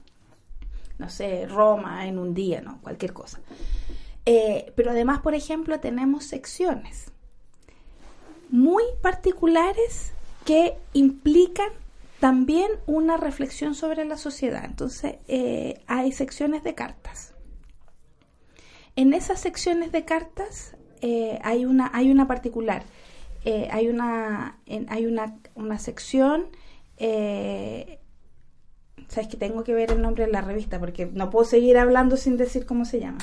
No sé, Roma en un día, ¿no? Cualquier cosa. Eh, pero además, por ejemplo, tenemos secciones muy particulares que implican también una reflexión sobre la sociedad. Entonces, eh, hay secciones de cartas. En esas secciones de cartas eh, hay, una, hay una particular. Eh, hay una, hay una, una sección. Sabes que tengo que ver el nombre de la revista porque no puedo seguir hablando sin decir cómo se llama.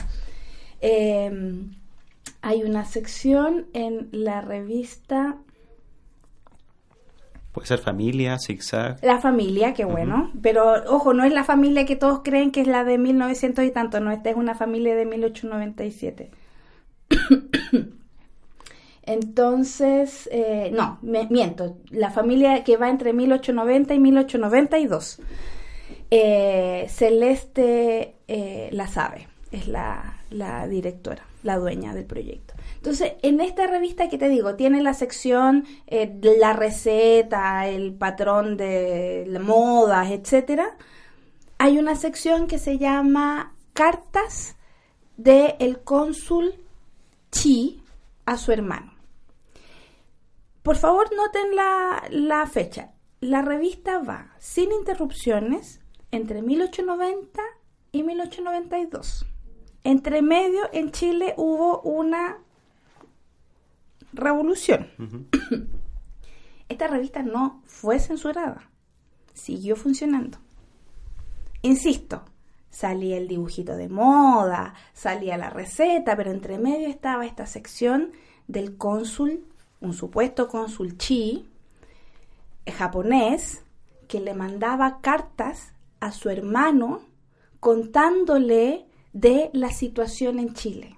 Hay una sección en la revista Puede ser familia, zigzag. La familia, qué bueno. Pero ojo, no es la familia que todos creen que es la de 1900 y tanto, no, esta es una familia de 1897. Entonces, eh, no, me, miento, la familia que va entre 1890 y 1892. Eh, Celeste eh, la sabe, es la, la directora, la dueña del proyecto. Entonces, en esta revista que te digo, tiene la sección eh, la receta, el patrón de modas, etcétera. Hay una sección que se llama Cartas del el cónsul Chi a su hermano. Por favor, noten la, la fecha. La revista va sin interrupciones entre 1890 y 1892. Entre medio, en Chile hubo una revolución. Esta revista no fue censurada, siguió funcionando. Insisto, salía el dibujito de moda, salía la receta, pero entre medio estaba esta sección del cónsul, un supuesto cónsul chi, eh, japonés, que le mandaba cartas a su hermano contándole de la situación en Chile.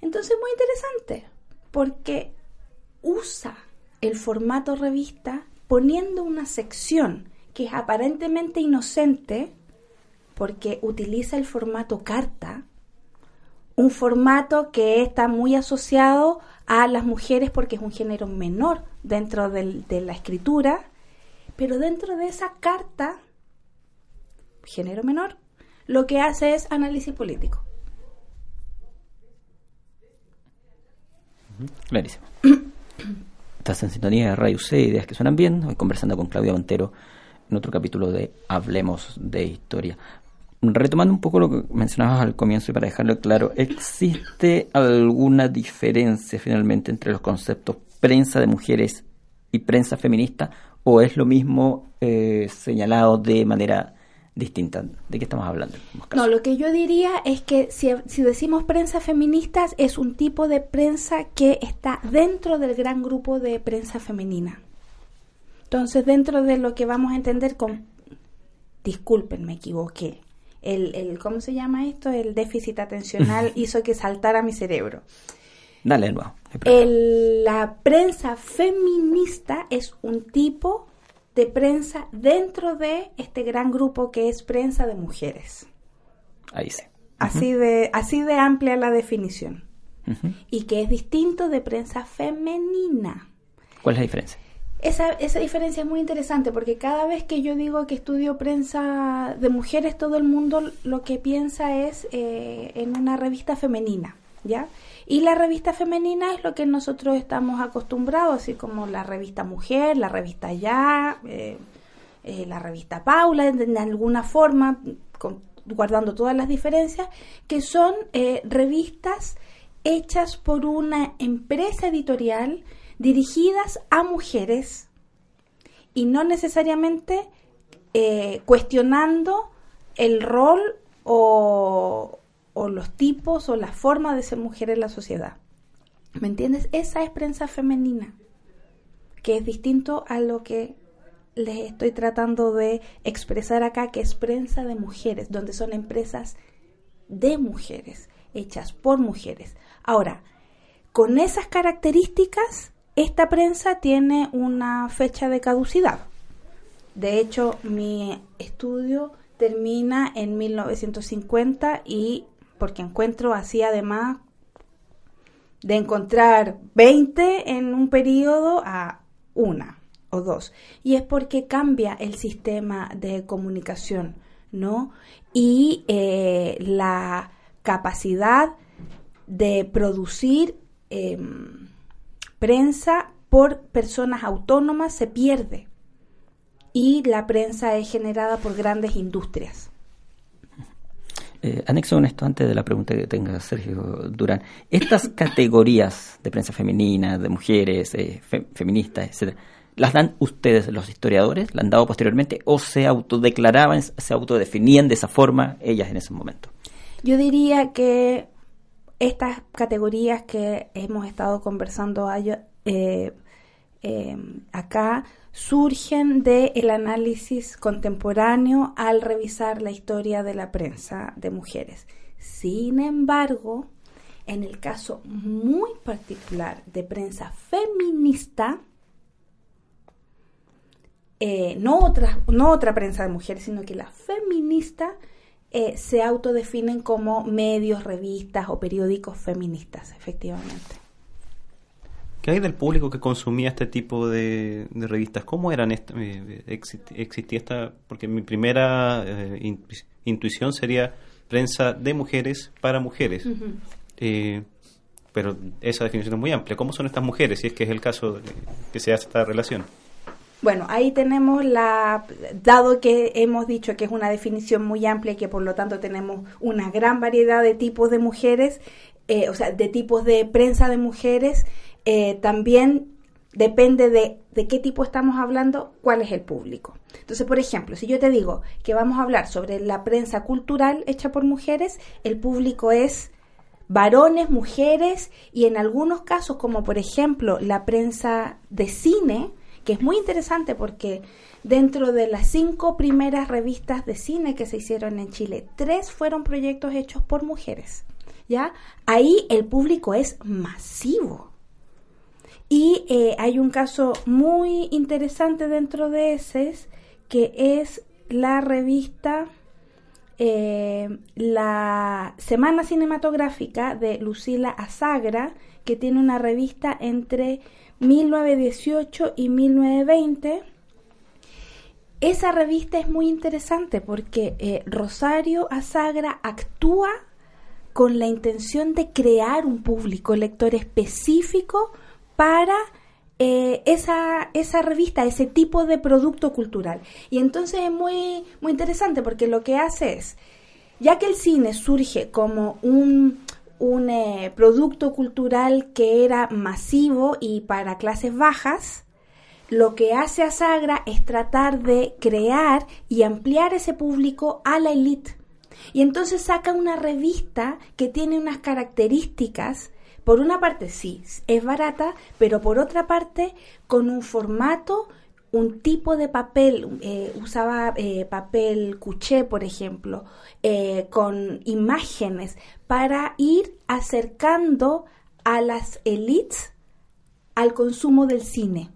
Entonces, muy interesante, porque usa el formato revista poniendo una sección que es aparentemente inocente porque utiliza el formato carta, un formato que está muy asociado a las mujeres porque es un género menor dentro de la escritura, pero dentro de esa carta, género menor, lo que hace es análisis político. Clarísimo. Estás en sintonía de Radio C, Ideas que suenan bien. Hoy conversando con Claudia Montero en otro capítulo de Hablemos de Historia. Retomando un poco lo que mencionabas al comienzo y para dejarlo claro, ¿existe alguna diferencia finalmente entre los conceptos prensa de mujeres y prensa feminista o es lo mismo eh, señalado de manera distinta. ¿De qué estamos hablando? No, lo que yo diría es que si, si, decimos prensa feminista es un tipo de prensa que está dentro del gran grupo de prensa femenina. Entonces, dentro de lo que vamos a entender con... Disculpen, me equivoqué. El, el, ¿Cómo se llama esto? El déficit atencional hizo que saltara mi cerebro. Dale nuevo. El- la prensa feminista es un tipo de prensa dentro de este gran grupo que es prensa de mujeres. Ahí sí. Así de, así de amplia la definición. Y que es distinto de prensa femenina. ¿Cuál es la diferencia? Esa, esa diferencia es muy interesante porque cada vez que yo digo que estudio prensa de mujeres, todo el mundo lo que piensa es eh, en una revista femenina, ¿ya? Y la revista femenina es lo que nosotros estamos acostumbrados, así como la revista Mujer, la revista Ya, eh, eh, la revista Paula, en, alguna forma, con- guardando todas las diferencias, que son eh, revistas hechas por una empresa editorial dirigidas a mujeres y no necesariamente cuestionando el rol o, o los tipos o la forma de ser mujer en la sociedad. ¿Me entiendes? Esa es prensa femenina, que es distinto a lo que les estoy tratando de expresar acá, que es prensa de mujeres, donde son empresas de mujeres, hechas por mujeres. Ahora, con esas características, esta prensa tiene una fecha de caducidad. De hecho, mi estudio termina en 1950 y porque encuentro así además de encontrar 20 en un periodo a una o dos. Y es porque cambia el sistema de comunicación, ¿no? Y eh, la capacidad de producir em, prensa por personas autónomas se pierde. Y la prensa es generada por grandes industrias. Eh, anexo con esto antes de la pregunta que tenga Sergio Durán. Estas categorías de prensa femenina, de mujeres, eh, fe- feministas, etcétera, ¿las dan ustedes los historiadores? ¿La han dado posteriormente? ¿O se autodeclaraban, se autodefinían de esa forma ellas en ese momento? Yo diría que estas categorías que hemos estado conversando ayo- eh, eh, acá surgen del análisis contemporáneo al revisar la historia de la prensa de mujeres. Sin embargo, en el caso muy particular de prensa feminista, eh, no, otra, no otra prensa de mujeres, sino que la feminista eh, se autodefinen como medios, revistas o periódicos feministas, efectivamente. ¿Qué hay del público que consumía este tipo de, de revistas? ¿Cómo eran? Esta, eh, exist- existía esta, porque mi primera eh, in- intuición sería prensa de mujeres para mujeres. Eh, pero esa definición es muy amplia. ¿Cómo son estas mujeres? Si es que es el caso de que se hace esta relación. Bueno, ahí tenemos la, dado que hemos dicho que es una definición muy amplia y que por lo tanto tenemos una gran variedad de tipos de mujeres, eh, o sea, de tipos de prensa de mujeres, eh, también depende de, de qué tipo estamos hablando, cuál es el público. Entonces, por ejemplo, si yo te digo que vamos a hablar sobre la prensa cultural hecha por mujeres, el público es varones, mujeres y en algunos casos, como por ejemplo la prensa de cine, que es muy interesante porque dentro de las cinco primeras revistas de cine que se hicieron en Chile, tres fueron proyectos hechos por mujeres. ¿Ya? Ahí el público es masivo. Y eh, hay un caso muy interesante dentro de ese, que es la revista eh, La Semana Cinematográfica de Lucila Azagra, que tiene una revista entre 1918 y 1920. Esa revista es muy interesante porque eh, Rosario Azagra actúa con la intención de crear un público lector específico para eh, esa, esa revista, ese tipo de producto cultural. Y entonces es muy, muy interesante porque lo que hace es, ya que el cine surge como un, un eh, producto cultural que era masivo y para clases bajas, lo que hace a Sagra es tratar de crear y ampliar ese público a la élite. Y entonces saca una revista que tiene unas características, por una parte sí, es barata, pero por otra parte con un formato, un tipo de papel, eh, usaba eh, papel cuché, por ejemplo, eh, con imágenes para ir acercando a las élites al consumo del cine.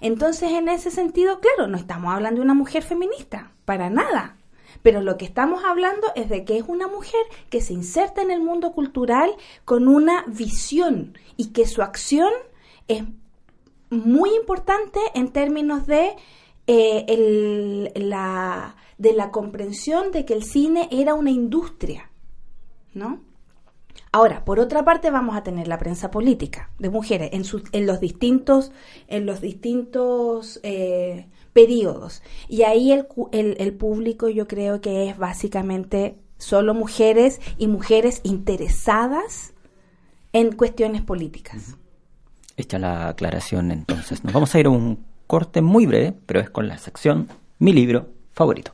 Entonces, en ese sentido, claro, no estamos hablando de una mujer feminista, para nada. Pero lo que estamos hablando es de que es una mujer que se inserta en el mundo cultural con una visión y que su acción es muy importante en términos de, eh, la, de la comprensión de que el cine era una industria, ¿no? Ahora, por otra parte, vamos a tener la prensa política de mujeres en, en los distintos, en los distintos eh, periodos. Y ahí el, el, público yo creo que es básicamente solo mujeres y mujeres interesadas en cuestiones políticas. Hecha la aclaración, entonces nos vamos a ir a un corte muy breve, pero es con la sección Mi libro favorito.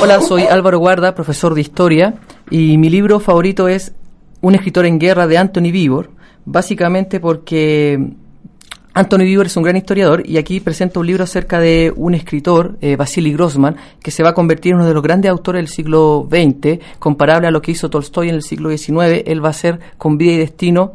Hola, soy Álvaro Guarda, profesor de historia, y mi libro favorito es Un escritor en guerra de Anthony Vivor, básicamente porque Anthony Vivor es un gran historiador y aquí presenta un libro acerca de un escritor, eh, Vasily Grossman, que se va a convertir en uno de los grandes autores del siglo XX, comparable a lo que hizo Tolstoy en el siglo XIX. Él va a ser con vida y destino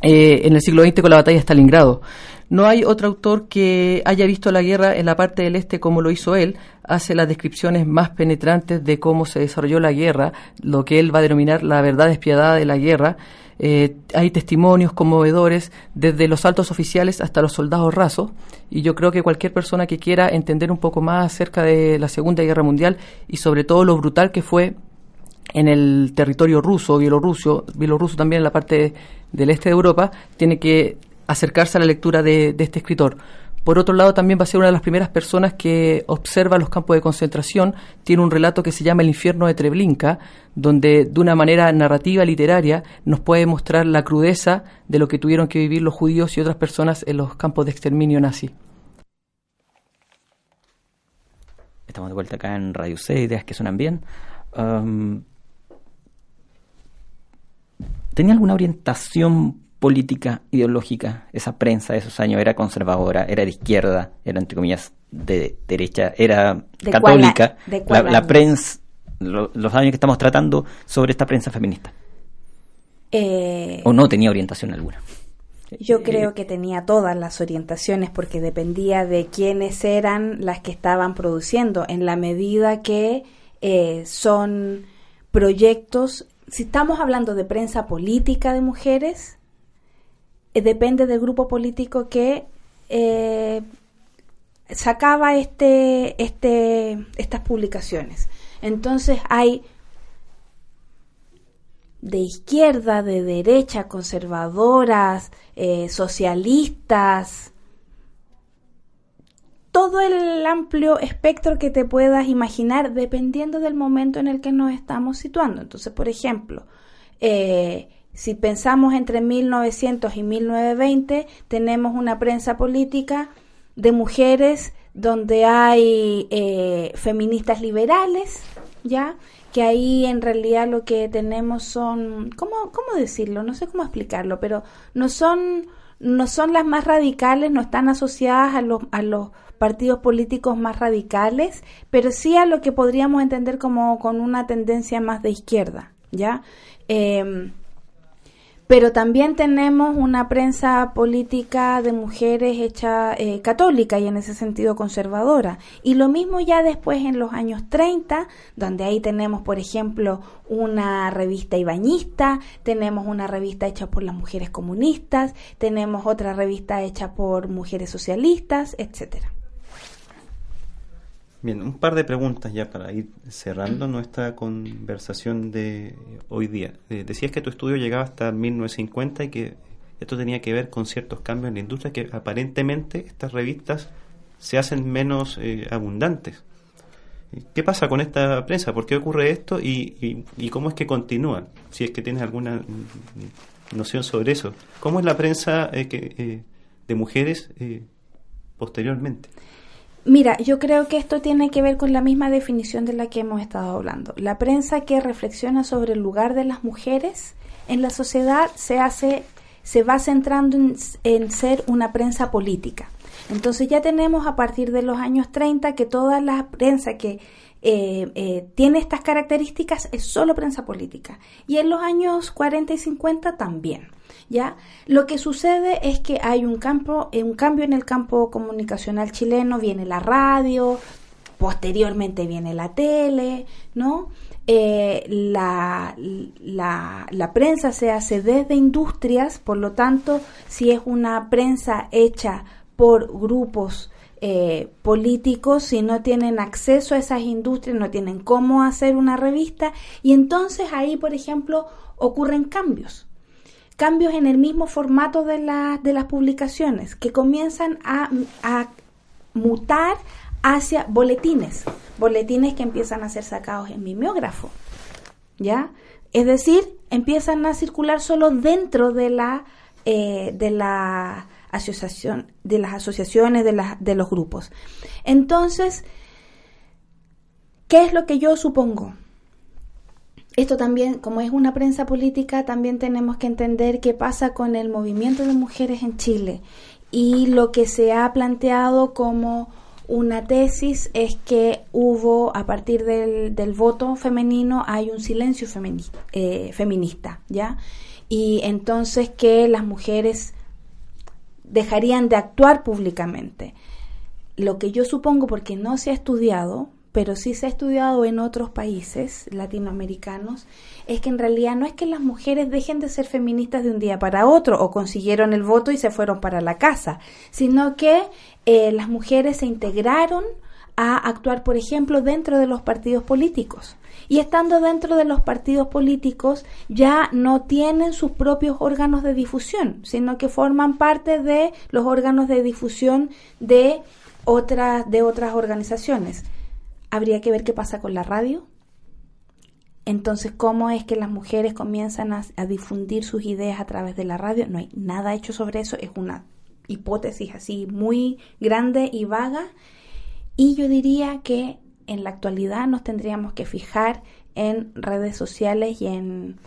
eh, en el siglo XX con la batalla de Stalingrado. No hay otro autor que haya visto la guerra en la parte del este como lo hizo él. Hace las descripciones más penetrantes de cómo se desarrolló la guerra, lo que él va a denominar la verdad despiadada de la guerra. Eh, hay testimonios conmovedores desde los altos oficiales hasta los soldados rasos y yo creo que cualquier persona que quiera entender un poco más acerca de la Segunda Guerra Mundial y sobre todo lo brutal que fue en el territorio ruso, bielorruso, bielorruso también en la parte del este de Europa, tiene que acercarse a la lectura de, este escritor. Por otro lado, también va a ser una de las primeras personas que observa los campos de concentración. Tiene un relato que se llama El infierno de Treblinka, donde de una manera narrativa, literaria, nos puede mostrar la crudeza de lo que tuvieron que vivir los judíos y otras personas en los campos de exterminio nazi. Estamos de vuelta acá en Radio C, ideas que suenan bien. ¿Tenía alguna orientación política, ideológica, esa prensa de esos años era conservadora, era de izquierda, era entre comillas de derecha, era católica. la, prensa, los años que estamos tratando sobre esta prensa feminista. Eh, ¿O no tenía orientación alguna? Yo eh, creo que tenía todas las orientaciones porque dependía de quiénes eran las que estaban produciendo, en la medida que eh, son proyectos, si estamos hablando de prensa política de mujeres, depende del grupo político que eh, sacaba este, este, estas publicaciones. Entonces hay de izquierda, de derecha, conservadoras, eh, socialistas, todo el amplio espectro que te puedas imaginar dependiendo del momento en el que nos estamos situando. Entonces, por ejemplo, eh, si pensamos entre 1900 y 1920, tenemos una prensa política de mujeres donde hay eh, feministas liberales, ¿ya? Que ahí en realidad lo que tenemos son, ¿cómo, ¿cómo decirlo? No sé cómo explicarlo, pero no son, no son las más radicales, no están asociadas a los, a los partidos políticos más radicales, pero sí a lo que podríamos entender como con una tendencia más de izquierda, ¿ya? Eh, pero también tenemos una prensa política de mujeres hecha eh, católica y en ese sentido conservadora. Y lo mismo ya después en los años 30, donde ahí tenemos, por ejemplo, una revista ibañista, tenemos una revista hecha por las mujeres comunistas, tenemos otra revista hecha por mujeres socialistas, etcétera. Bien, un par de preguntas ya para ir cerrando nuestra conversación de hoy día. Eh, decías que tu estudio llegaba hasta 1950 y que esto tenía que ver con ciertos cambios en la industria que aparentemente estas revistas se hacen menos eh, abundantes. ¿Qué pasa con esta prensa? ¿Por qué ocurre esto y, cómo es que continúa? Si es que tienes alguna noción sobre eso. ¿Cómo es la prensa eh, que, de mujeres posteriormente? Mira, yo creo que esto tiene que ver con la misma definición de la que hemos estado hablando. La prensa que reflexiona sobre el lugar de las mujeres en la sociedad se hace, se va centrando en, ser una prensa política. Entonces ya tenemos a partir de los años 30 que toda la prensa que, eh, eh, tiene estas características es solo prensa política. Y en los años 40 y 50 también. ¿Ya? Lo que sucede es que hay un, campo, eh, un cambio en el campo comunicacional chileno, viene la radio, posteriormente viene la tele, ¿no? la, la, la, prensa se hace desde industrias, por lo tanto, si es una prensa hecha por grupos eh, políticos si no tienen acceso a esas industrias, no tienen cómo hacer una revista y entonces ahí, por ejemplo, ocurren cambios. Cambios en el mismo formato de, de las publicaciones que comienzan a, a mutar hacia boletines, boletines que empiezan a ser sacados en mimeógrafo, ¿ya? Es decir, empiezan a circular solo dentro de la, eh, de la asociación, de las asociaciones, de, de los grupos. Entonces, ¿qué es lo que yo supongo? Esto también, como es una prensa política, también tenemos que entender qué pasa con el movimiento de mujeres en Chile. Y lo que se ha planteado como una tesis es que hubo, a partir del, del voto femenino, hay un silencio eh, feminista, ¿ya? Y entonces que las mujeres dejarían de actuar públicamente. Lo que yo supongo, porque no se ha estudiado, pero sí se ha estudiado en otros países latinoamericanos, es que en realidad no es que las mujeres dejen de ser feministas de un día para otro o consiguieron el voto y se fueron para la casa, sino que eh, las mujeres se integraron a actuar, por ejemplo, dentro de los partidos políticos. Y estando dentro de los partidos políticos ya no tienen sus propios órganos de difusión, sino que forman parte de los órganos de difusión de otras, de otras organizaciones. Habría que ver qué pasa con la radio. Entonces, ¿cómo es que las mujeres comienzan a, a difundir sus ideas a través de la radio? No hay nada hecho sobre eso, es una hipótesis así muy grande y vaga y yo diría que en la actualidad nos tendríamos que fijar en redes sociales y en,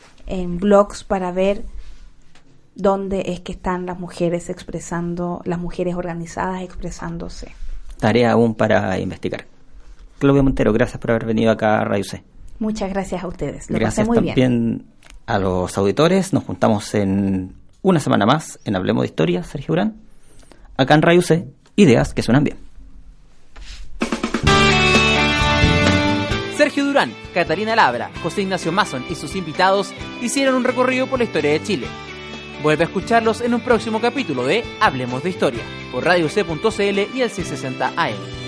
blogs para ver dónde es que están las mujeres expresando, las mujeres organizadas expresándose. Tarea aún para investigar. Claudia Montero, gracias por haber venido acá a Radio C. Muchas gracias a ustedes. Lo gracias muy también a los auditores. Nos juntamos en una semana más en Hablemos de Historia, Sergio Urán. Acá en Radio C, ideas que suenan bien. Sergio Durán, Catalina Labra, José Ignacio Mason y sus invitados hicieron un recorrido por la historia de Chile. Vuelve a escucharlos en un próximo capítulo de Hablemos de Historia, por Radio C.cl y el 660 AM.